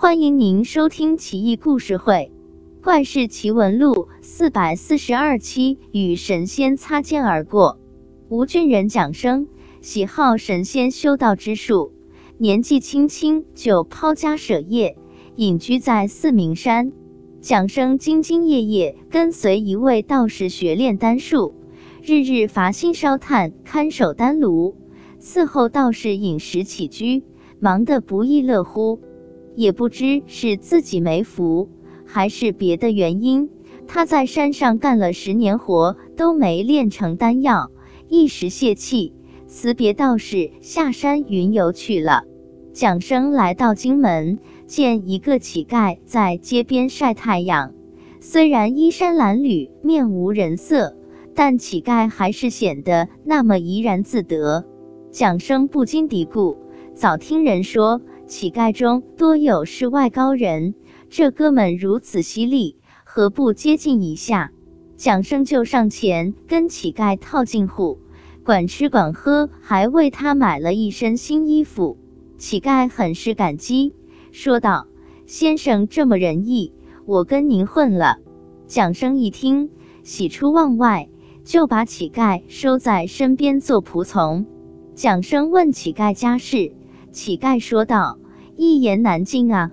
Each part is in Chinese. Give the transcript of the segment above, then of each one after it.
欢迎您收听《奇异故事会·怪事奇闻录》四百四十二期。与神仙擦肩而过。吴郡人蒋生喜好神仙修道之术，年纪轻轻就抛家舍业，隐居在四明山。蒋生兢兢业业跟随一位道士学炼丹术，日日伐薪烧炭，看守丹炉，伺候道士饮食起居，忙得不亦乐乎。也不知是自己没福，还是别的原因，他在山上干了十年活，都没炼成丹药，一时泄气，辞别道士，下山云游去了。蒋生来到荆门，见一个乞丐在街边晒太阳，虽然衣衫褴褛，面无人色，但乞丐还是显得那么怡然自得。蒋生不禁嘀咕：早听人说。乞丐中多有世外高人，这哥们如此犀利，何不接近一下？蒋生就上前跟乞丐套近乎，管吃管喝，还为他买了一身新衣服。乞丐很是感激，说道：“先生这么仁义，我跟您混了。”蒋生一听，喜出望外，就把乞丐收在身边做仆从。蒋生问乞丐家事。乞丐说道：“一言难尽啊！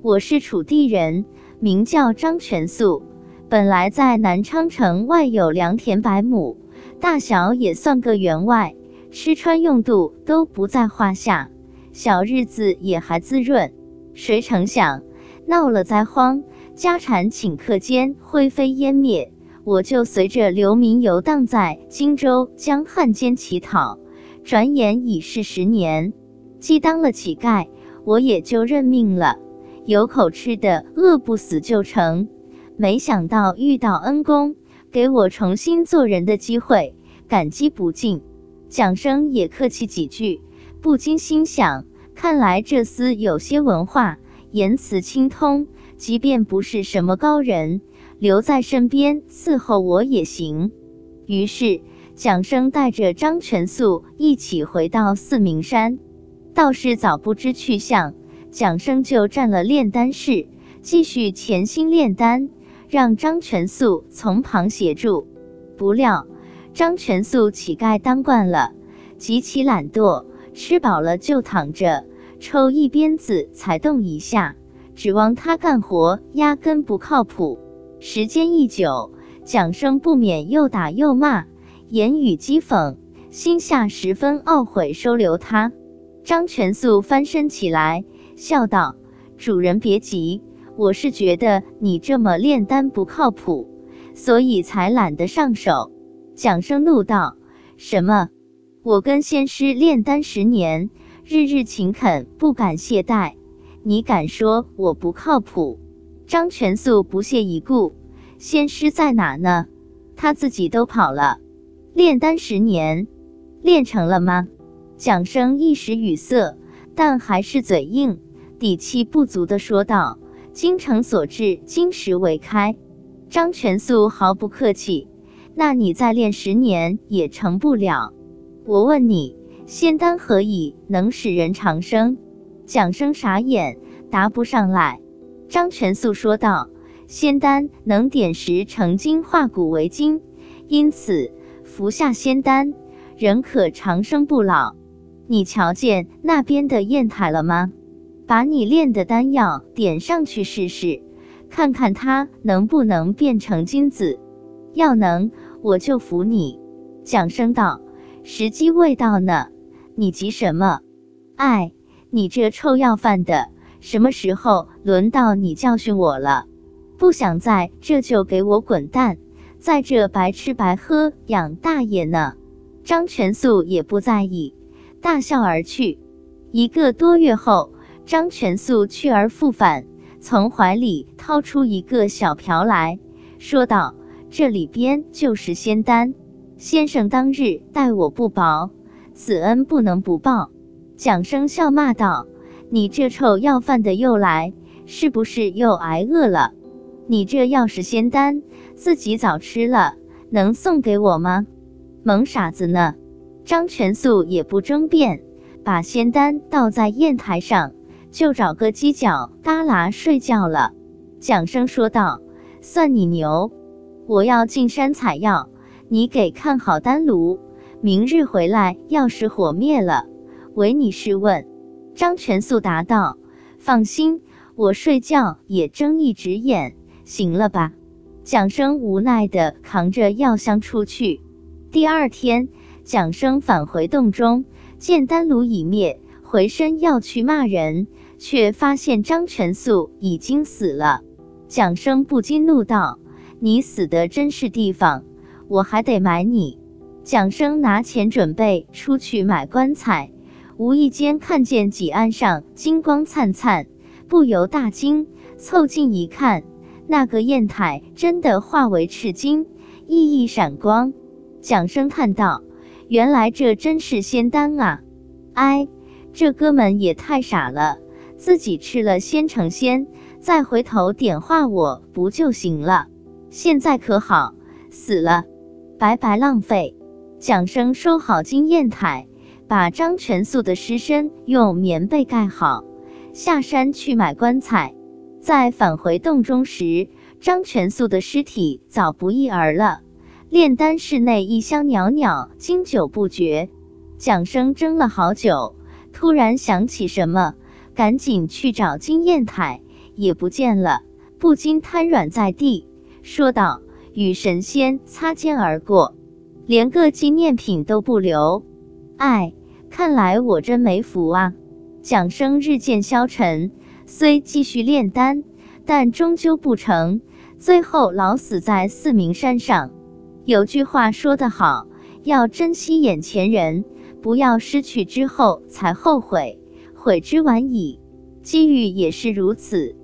我是楚地人，名叫张全素，本来在南昌城外有良田百亩，大小也算个员外，吃穿用度都不在话下，小日子也还滋润。谁成想闹了灾荒，家产顷刻间灰飞烟灭，我就随着流民游荡在荆州江汉间乞讨，转眼已是十年。”既当了乞丐，我也就认命了，有口吃的，饿不死就成。没想到遇到恩公，给我重新做人的机会，感激不尽。蒋生也客气几句，不禁心想：看来这厮有些文化，言辞清通，即便不是什么高人，留在身边伺候我也行。于是，蒋生带着张全素一起回到四明山。道士早不知去向，蒋生就占了炼丹室，继续潜心炼丹，让张全素从旁协助。不料张全素乞丐当惯了，极其懒惰，吃饱了就躺着，抽一鞭子才动一下，指望他干活压根不靠谱。时间一久，蒋生不免又打又骂，言语讥讽，心下十分懊悔，收留他。张全素翻身起来，笑道：“主人别急，我是觉得你这么炼丹不靠谱，所以才懒得上手。”蒋生怒道：“什么？我跟仙师炼丹十年，日日勤恳，不敢懈怠，你敢说我不靠谱？”张全素不屑一顾：“仙师在哪呢？他自己都跑了。炼丹十年，炼成了吗？”蒋生一时语塞，但还是嘴硬，底气不足的说道：“精诚所至，金石为开。”张全素毫不客气：“那你再练十年也成不了。我问你，仙丹何以能使人长生？”蒋生傻眼，答不上来。张全素说道：“仙丹能点石成金，化骨为金，因此服下仙丹，人可长生不老。”你瞧见那边的砚台了吗？把你炼的丹药点上去试试，看看它能不能变成金子。要能，我就服你。蒋生道：“时机未到呢，你急什么？哎，你这臭要饭的，什么时候轮到你教训我了？不想在这就给我滚蛋，在这白吃白喝养大爷呢。”张全素也不在意。大笑而去。一个多月后，张全素去而复返，从怀里掏出一个小瓢来说道：“这里边就是仙丹，先生当日待我不薄，此恩不能不报。”蒋生笑骂道：“你这臭要饭的又来，是不是又挨饿了？你这要是仙丹，自己早吃了，能送给我吗？萌傻子呢？”张全素也不争辩，把仙丹倒在砚台上，就找个犄角旮旯睡觉了。蒋生说道：“算你牛，我要进山采药，你给看好丹炉。明日回来，要是火灭了，唯你是问。”张全素答道：“放心，我睡觉也睁一只眼，行了吧？”蒋生无奈地扛着药箱出去。第二天，蒋生返回洞中，见丹炉已灭，回身要去骂人，却发现张全素已经死了。蒋生不禁怒道：“你死的真是地方，我还得埋你。”蒋生拿钱准备出去买棺材，无意间看见几案上金光灿灿，不由大惊，凑近一看。那个砚台真的化为赤金，熠熠闪光。蒋生看到，原来这真是仙丹啊！哎，这哥们也太傻了，自己吃了先成仙，再回头点化我不就行了？现在可好，死了，白白浪费。蒋生收好金砚台，把张全素的尸身用棉被盖好，下山去买棺材。在返回洞中时，张全素的尸体早不翼而了。炼丹室内异香袅袅，经久不绝。蒋生怔了好久，突然想起什么，赶紧去找金砚台，也不见了，不禁瘫软在地，说道：“与神仙擦肩而过，连个纪念品都不留。哎，看来我真没福啊！”蒋生日渐消沉。虽继续炼丹，但终究不成，最后老死在四明山上。有句话说得好，要珍惜眼前人，不要失去之后才后悔，悔之晚矣。机遇也是如此。